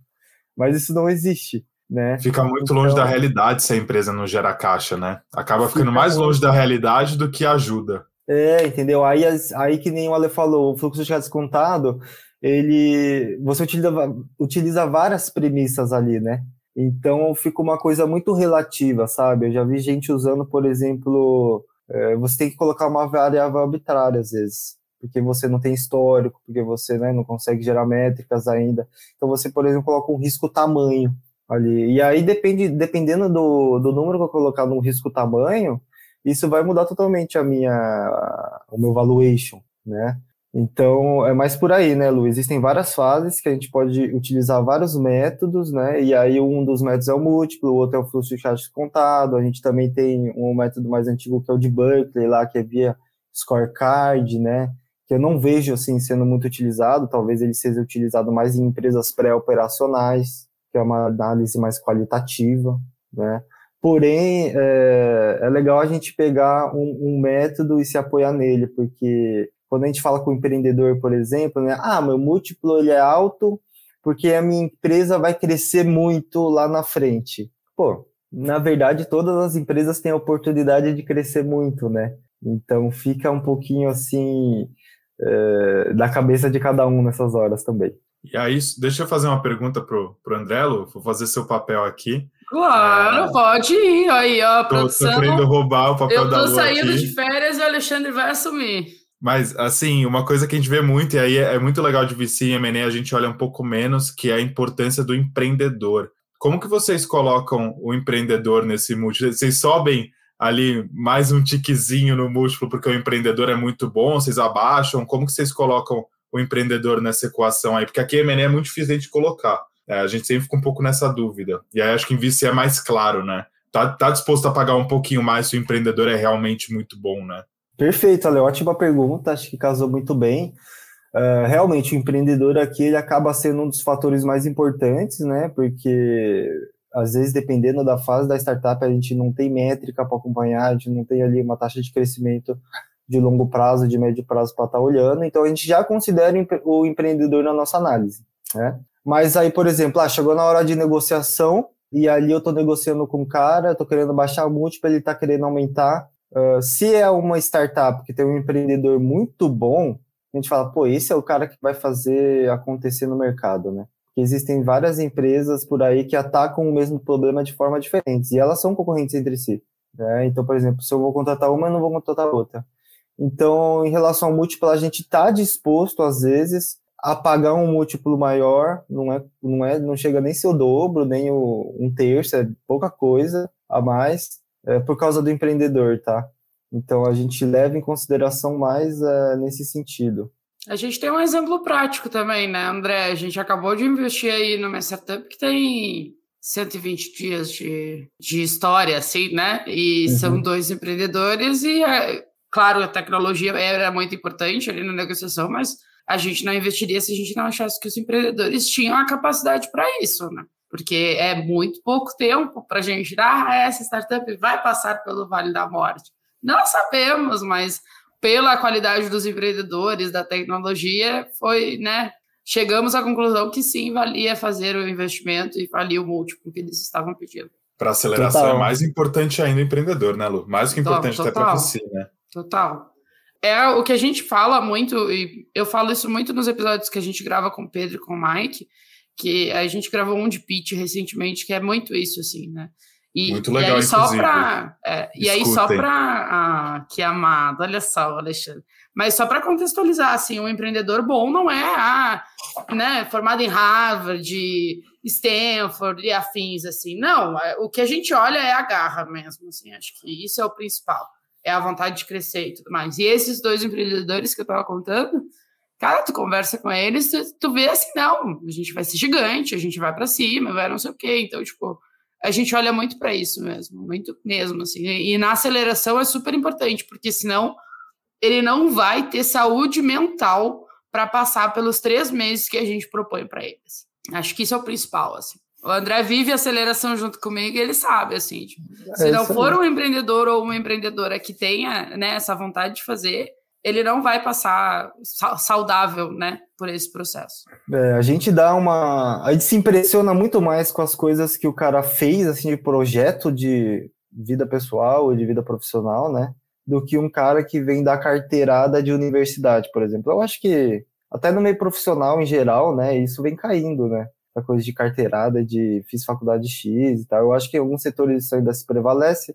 Mas isso não existe. Né? Fica muito então, longe da realidade se a empresa não gera caixa, né? Acaba ficando mais longe da realidade do que ajuda. É, entendeu? Aí, aí que nem o Ale falou, o fluxo de descontado, ele você utiliza, utiliza várias premissas ali, né? Então fica uma coisa muito relativa, sabe? Eu já vi gente usando, por exemplo, é, você tem que colocar uma variável arbitrária às vezes, porque você não tem histórico, porque você né, não consegue gerar métricas ainda. Então você, por exemplo, coloca um risco tamanho ali. E aí, depende, dependendo do, do número que eu colocar no risco tamanho, isso vai mudar totalmente a minha, o meu valuation, né? Então, é mais por aí, né, Lu? Existem várias fases que a gente pode utilizar vários métodos, né? E aí um dos métodos é o múltiplo, o outro é o fluxo de caixa contado. A gente também tem um método mais antigo que é o de Berkeley lá, que é via scorecard, né? Que eu não vejo assim sendo muito utilizado. Talvez ele seja utilizado mais em empresas pré-operacionais, que é uma análise mais qualitativa, né? Porém, é, é legal a gente pegar um, um método e se apoiar nele, porque quando a gente fala com o empreendedor, por exemplo, né? Ah, meu múltiplo ele é alto porque a minha empresa vai crescer muito lá na frente. Pô, na verdade, todas as empresas têm a oportunidade de crescer muito, né? Então fica um pouquinho assim é, da cabeça de cada um nessas horas também. E aí, deixa eu fazer uma pergunta pro, pro Andrelo, vou fazer seu papel aqui. Claro, é... pode ir. Aí, ó, tô, produção. Tô querendo roubar o papel da Lu Eu tô saindo aqui. de férias e o Alexandre vai assumir. Mas, assim, uma coisa que a gente vê muito, e aí é, é muito legal de VC e M&A, a gente olha um pouco menos, que é a importância do empreendedor. Como que vocês colocam o empreendedor nesse múltiplo? Vocês sobem ali mais um tiquezinho no múltiplo porque o empreendedor é muito bom? Vocês abaixam? Como que vocês colocam o empreendedor nessa equação aí? Porque aqui M&A é muito difícil de colocar. É, a gente sempre fica um pouco nessa dúvida. E aí acho que em VC é mais claro, né? Tá, tá disposto a pagar um pouquinho mais se o empreendedor é realmente muito bom, né? Perfeito, Ale, ótima pergunta, acho que casou muito bem. Uh, realmente, o empreendedor aqui ele acaba sendo um dos fatores mais importantes, né? Porque às vezes, dependendo da fase da startup, a gente não tem métrica para acompanhar, a gente não tem ali uma taxa de crescimento de longo prazo, de médio prazo para estar tá olhando, então a gente já considera o empreendedor na nossa análise, né? Mas aí, por exemplo, ah, chegou na hora de negociação e ali eu estou negociando com o cara, estou querendo baixar o múltiplo, ele está querendo aumentar, Uh, se é uma startup que tem um empreendedor muito bom, a gente fala, pô, esse é o cara que vai fazer acontecer no mercado, né? Porque existem várias empresas por aí que atacam o mesmo problema de forma diferente e elas são concorrentes entre si. Né? Então, por exemplo, se eu vou contratar uma, eu não vou contratar outra. Então, em relação ao múltiplo, a gente está disposto, às vezes, a pagar um múltiplo maior, não é, não é, não chega nem ser o dobro, nem o, um terço, é pouca coisa a mais, é, por causa do empreendedor, tá? Então a gente leva em consideração mais é, nesse sentido. A gente tem um exemplo prático também, né, André? A gente acabou de investir aí numa startup que tem 120 dias de, de história, assim, né? E uhum. são dois empreendedores e, é, claro, a tecnologia era muito importante ali na negociação, mas a gente não investiria se a gente não achasse que os empreendedores tinham a capacidade para isso, né? porque é muito pouco tempo para a gente, ah, essa startup vai passar pelo Vale da Morte. Não sabemos, mas pela qualidade dos empreendedores, da tecnologia, foi, né? Chegamos à conclusão que sim, valia fazer o investimento e valia o múltiplo que eles estavam pedindo. Para aceleração total. é mais importante ainda o empreendedor, né, Lu? Mais que importante total, até para você, né? Total. É o que a gente fala muito, e eu falo isso muito nos episódios que a gente grava com o Pedro e com o Mike, que a gente gravou um de pitch recentemente, que é muito isso, assim, né? E, muito legal, e aí só para é, E aí só para ah, que amado, olha só, Alexandre. Mas só para contextualizar, assim, um empreendedor bom não é ah, né, formado em Harvard, Stanford e afins, assim. Não, é, o que a gente olha é a garra mesmo, assim. Acho que isso é o principal. É a vontade de crescer e tudo mais. E esses dois empreendedores que eu estava contando, Cara, tu conversa com eles, tu, tu vê assim, não, a gente vai ser gigante, a gente vai para cima, vai não sei o quê. Então, tipo, a gente olha muito para isso mesmo, muito mesmo, assim. E, e na aceleração é super importante, porque senão ele não vai ter saúde mental para passar pelos três meses que a gente propõe para eles. Acho que isso é o principal, assim. O André vive aceleração junto comigo e ele sabe, assim, tipo, se é não for um empreendedor ou uma empreendedora que tenha né, essa vontade de fazer, ele não vai passar saudável, né, por esse processo. É, a gente dá uma, a gente se impressiona muito mais com as coisas que o cara fez assim de projeto de vida pessoal e de vida profissional, né, do que um cara que vem da carteirada de universidade, por exemplo. Eu acho que até no meio profissional em geral, né, isso vem caindo, né, essa coisa de carteirada, de fiz faculdade X e tal. Eu acho que em alguns setores isso ainda se prevalece,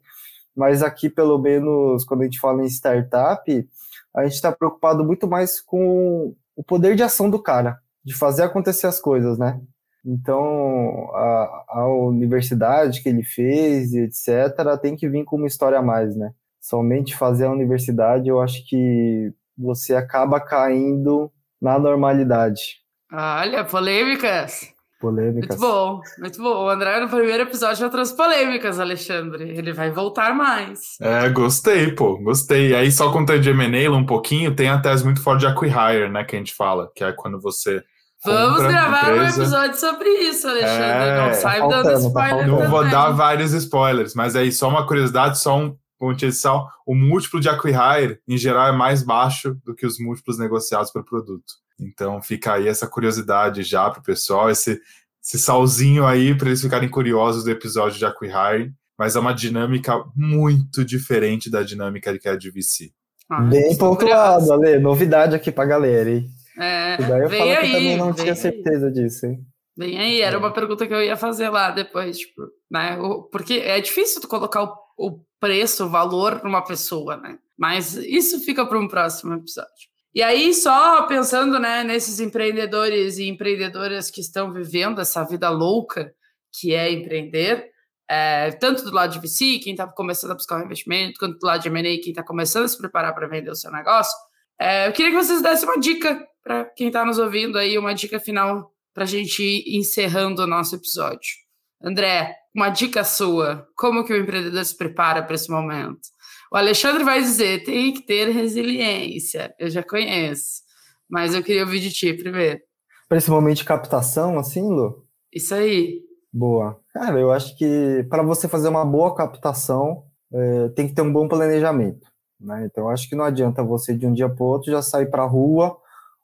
mas aqui pelo menos quando a gente fala em startup a gente está preocupado muito mais com o poder de ação do cara, de fazer acontecer as coisas, né? Então, a, a universidade que ele fez, etc., tem que vir com uma história a mais, né? Somente fazer a universidade, eu acho que você acaba caindo na normalidade. Olha, polêmicas. Polêmicas. Muito bom, muito bom. O André, no primeiro episódio, já trouxe polêmicas, Alexandre. Ele vai voltar mais. É, gostei, pô, gostei. E aí, só contando de M&A um pouquinho, tem a tese muito forte de acquihire, né, que a gente fala, que é quando você Vamos gravar empresa. um episódio sobre isso, Alexandre. É, não sai tá dando spoiler. Tá não vou dar vários spoilers, mas aí só uma curiosidade, só um ponto de edição. O múltiplo de acquihire, em geral, é mais baixo do que os múltiplos negociados para o produto. Então fica aí essa curiosidade já para o pessoal, esse, esse salzinho aí para eles ficarem curiosos do episódio de acquihire. Mas é uma dinâmica muito diferente da dinâmica que é de VC. Ah, Bem pontuado, Ale. Novidade aqui para a galera, hein? É, daí eu falo aí, que também não tinha certeza aí. disso, hein? Vem aí, era uma pergunta que eu ia fazer lá depois, tipo, né? Porque é difícil tu colocar o, o preço, o valor numa pessoa, né? Mas isso fica para um próximo episódio. E aí, só pensando né, nesses empreendedores e empreendedoras que estão vivendo essa vida louca que é empreender, é, tanto do lado de VC, quem está começando a buscar um investimento, quanto do lado de M&A, quem está começando a se preparar para vender o seu negócio, é, eu queria que vocês dessem uma dica para quem está nos ouvindo aí, uma dica final para a gente ir encerrando o nosso episódio. André, uma dica sua, como que o empreendedor se prepara para esse momento? O Alexandre vai dizer, tem que ter resiliência, eu já conheço, mas eu queria ouvir de ti primeiro. De captação, assim, Lu? Isso aí. Boa. Cara, eu acho que para você fazer uma boa captação, é, tem que ter um bom planejamento. Né? Então, acho que não adianta você de um dia para o outro já sair para a rua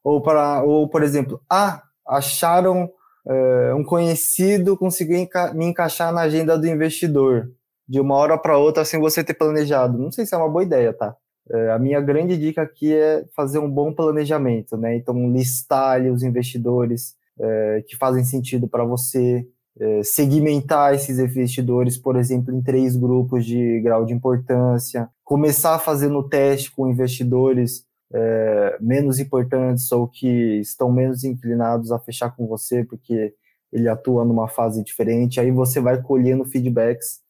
ou para, ou por exemplo, ah, acharam é, um conhecido, conseguiu enca me encaixar na agenda do investidor de uma hora para outra sem você ter planejado. Não sei se é uma boa ideia, tá? É, a minha grande dica aqui é fazer um bom planejamento, né? Então, listar ali os investidores é, que fazem sentido para você, é, segmentar esses investidores, por exemplo, em três grupos de grau de importância, começar fazendo teste com investidores é, menos importantes ou que estão menos inclinados a fechar com você, porque ele atua numa fase diferente, aí você vai colhendo feedbacks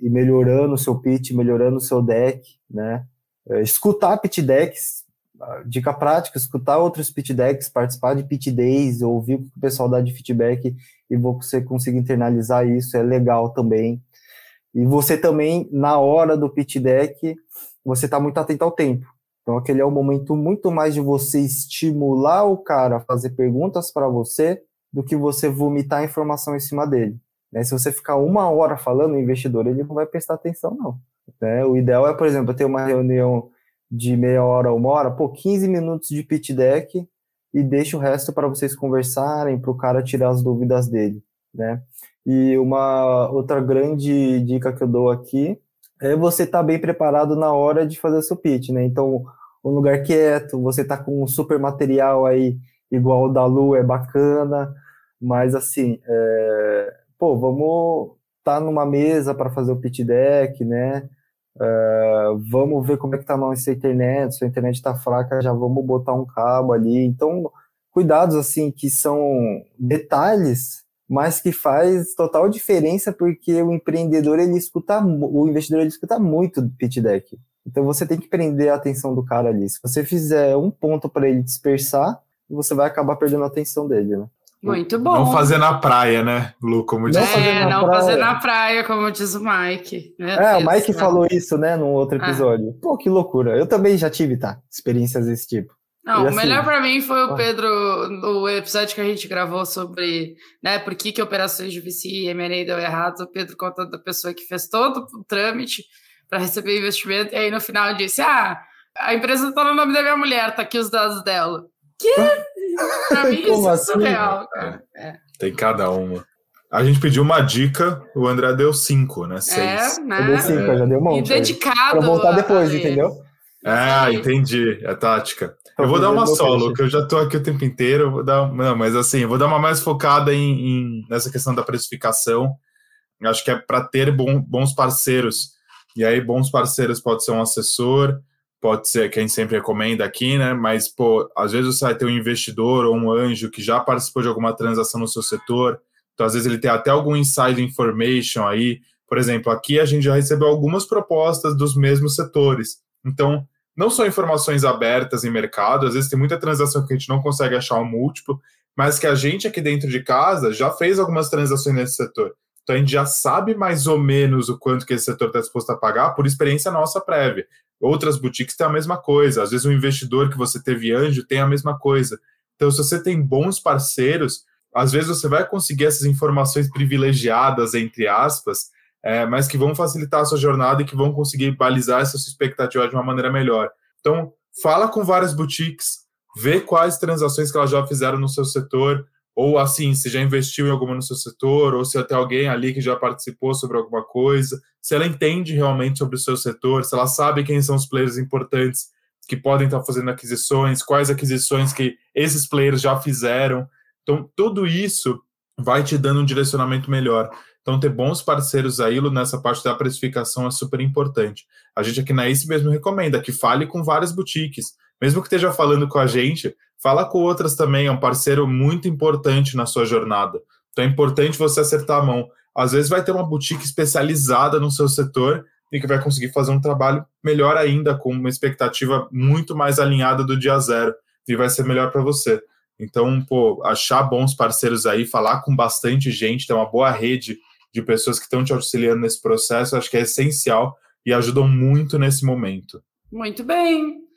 e melhorando o seu pitch, melhorando o seu deck, né? É, escutar pitch decks, dica prática, escutar outros pitch decks, participar de pitch days, ouvir o que o pessoal dá de feedback e você conseguir internalizar isso, é legal também. E você também, na hora do pitch deck, você está muito atento ao tempo. Então, aquele é o momento muito mais de você estimular o cara a fazer perguntas para você do que você vomitar informação em cima dele. Né? Se você ficar uma hora falando, o investidor ele não vai prestar atenção, não. Né? O ideal é, por exemplo, ter uma reunião de meia hora, uma hora, pô, 15 minutos de pitch deck e deixa o resto para vocês conversarem, para o cara tirar as dúvidas dele, né? E uma outra grande dica que eu dou aqui é você estar tá bem preparado na hora de fazer seu pitch, né? Então, um lugar quieto, você tá com um super material aí, igual o da Lu, é bacana, mas assim, é... pô, vamos estar tá numa mesa para fazer o pitch deck, né? Uh, vamos ver como é que tá nossa internet, se a internet está fraca, já vamos botar um cabo ali. Então, cuidados assim que são detalhes mas que faz total diferença porque o empreendedor ele escuta, o investidor ele escuta muito do pitch deck. Então você tem que prender a atenção do cara ali. Se você fizer um ponto para ele dispersar, você vai acabar perdendo a atenção dele, né? Muito bom. Não fazer na praia, né, Lu? Como diz. Não fazer é, não praia. fazer na praia, como diz o Mike. Meu é, Deus, o Mike não. falou isso, né, num outro ah. episódio. Ah. Pô, que loucura. Eu também já tive, tá? Experiências desse tipo. Não, assim, o melhor para mim foi o Pedro, no episódio que a gente gravou sobre, né, por que, que operações de VC e M&A deu errado, o Pedro contando da pessoa que fez todo o trâmite para receber investimento, e aí no final disse, ah, a empresa tá no nome da minha mulher, tá aqui os dados dela. Que? Pra mim isso é assim? surreal, cara. É. Tem cada uma. A gente pediu uma dica, o André deu cinco, né? Seis. É, né? Eu dei cinco, já deu um monte. E dedicado. Pra voltar depois, entendeu? Ah, entendi. É tática. Eu vou dar uma solo, que eu já tô aqui o tempo inteiro. Eu vou dar, não, mas assim, eu vou dar uma mais focada em, em nessa questão da precificação. Acho que é para ter bom, bons parceiros. E aí, bons parceiros pode ser um assessor, pode ser que a gente sempre recomenda aqui, né? Mas, pô, às vezes você vai ter um investidor ou um anjo que já participou de alguma transação no seu setor. Então, às vezes, ele tem até algum inside information aí. Por exemplo, aqui a gente já recebeu algumas propostas dos mesmos setores. Então, não são informações abertas em mercado, às vezes tem muita transação que a gente não consegue achar um múltiplo, mas que a gente aqui dentro de casa já fez algumas transações nesse setor. Então a gente já sabe mais ou menos o quanto que esse setor está disposto a pagar por experiência nossa prévia. Outras boutiques têm a mesma coisa. Às vezes um investidor que você teve anjo tem a mesma coisa. Então, se você tem bons parceiros, às vezes você vai conseguir essas informações privilegiadas, entre aspas, é, mas que vão facilitar a sua jornada e que vão conseguir balizar essa sua expectativa de uma maneira melhor. Então, fala com várias boutiques, vê quais transações que elas já fizeram no seu setor, ou assim, se já investiu em alguma no seu setor, ou se até alguém ali que já participou sobre alguma coisa, se ela entende realmente sobre o seu setor, se ela sabe quem são os players importantes que podem estar fazendo aquisições, quais aquisições que esses players já fizeram. Então, tudo isso vai te dando um direcionamento melhor. Então, ter bons parceiros aí nessa parte da precificação é super importante. A gente aqui na ACE mesmo recomenda que fale com várias boutiques. Mesmo que esteja falando com a gente, Fala com outras também, é um parceiro muito importante na sua jornada. Então é importante você acertar a mão. Às vezes vai ter uma boutique especializada no seu setor e que vai conseguir fazer um trabalho melhor ainda, com uma expectativa muito mais alinhada do dia zero, e vai ser melhor para você. Então, pô, achar bons parceiros aí, falar com bastante gente, ter uma boa rede de pessoas que estão te auxiliando nesse processo, acho que é essencial e ajudam muito nesse momento. Muito bem.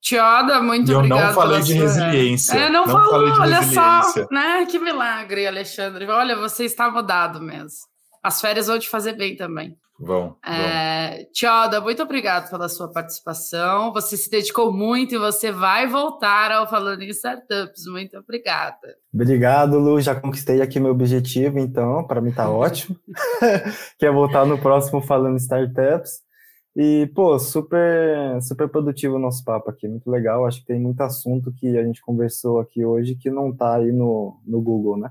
Tioda, muito e eu obrigada. Eu não falei de resiliência. É, não, não falou, olha só, né? Que milagre, Alexandre. Olha, você está mudado mesmo. As férias vão te fazer bem também. Vão. É, Tioda, muito obrigado pela sua participação. Você se dedicou muito e você vai voltar ao Falando em Startups. Muito obrigada. Obrigado, Lu. Já conquistei aqui meu objetivo, então, para mim tá ótimo. que é voltar no próximo Falando Startups. E, pô, super, super produtivo o nosso papo aqui, muito legal. Acho que tem muito assunto que a gente conversou aqui hoje que não tá aí no, no Google, né?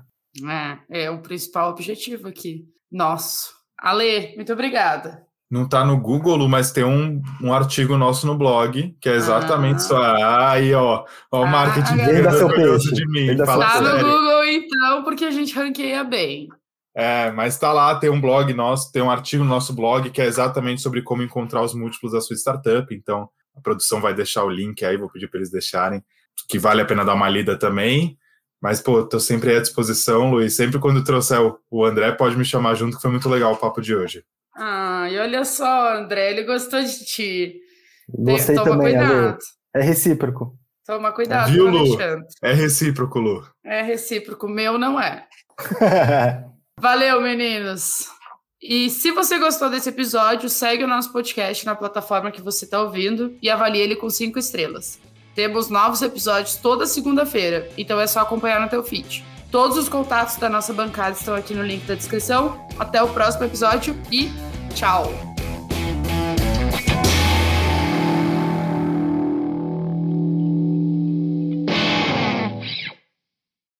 É, é o principal objetivo aqui. Nosso. Ale, muito obrigada. Não tá no Google, mas tem um, um artigo nosso no blog, que é exatamente ah. só. Aí, ó, ó, o ah, marketing ah, seu peixe. de mim. Tá no Google, então, porque a gente ranqueia bem. É, mas está lá, tem um blog nosso, tem um artigo no nosso blog que é exatamente sobre como encontrar os múltiplos da sua startup. Então, a produção vai deixar o link aí, vou pedir para eles deixarem, que vale a pena dar uma lida também. Mas, pô, tô sempre à disposição, Luiz. Sempre quando trouxer o André, pode me chamar junto, que foi muito legal o papo de hoje. Ah, e olha só, André, ele gostou de ti. Gostei Toma também, cuidado. É recíproco. Toma cuidado, Viu, Lu? É recíproco, Lu. É recíproco, meu não é. Valeu, meninos! E se você gostou desse episódio, segue o nosso podcast na plataforma que você está ouvindo e avalie ele com cinco estrelas. Temos novos episódios toda segunda-feira, então é só acompanhar no teu feed. Todos os contatos da nossa bancada estão aqui no link da descrição. Até o próximo episódio e tchau!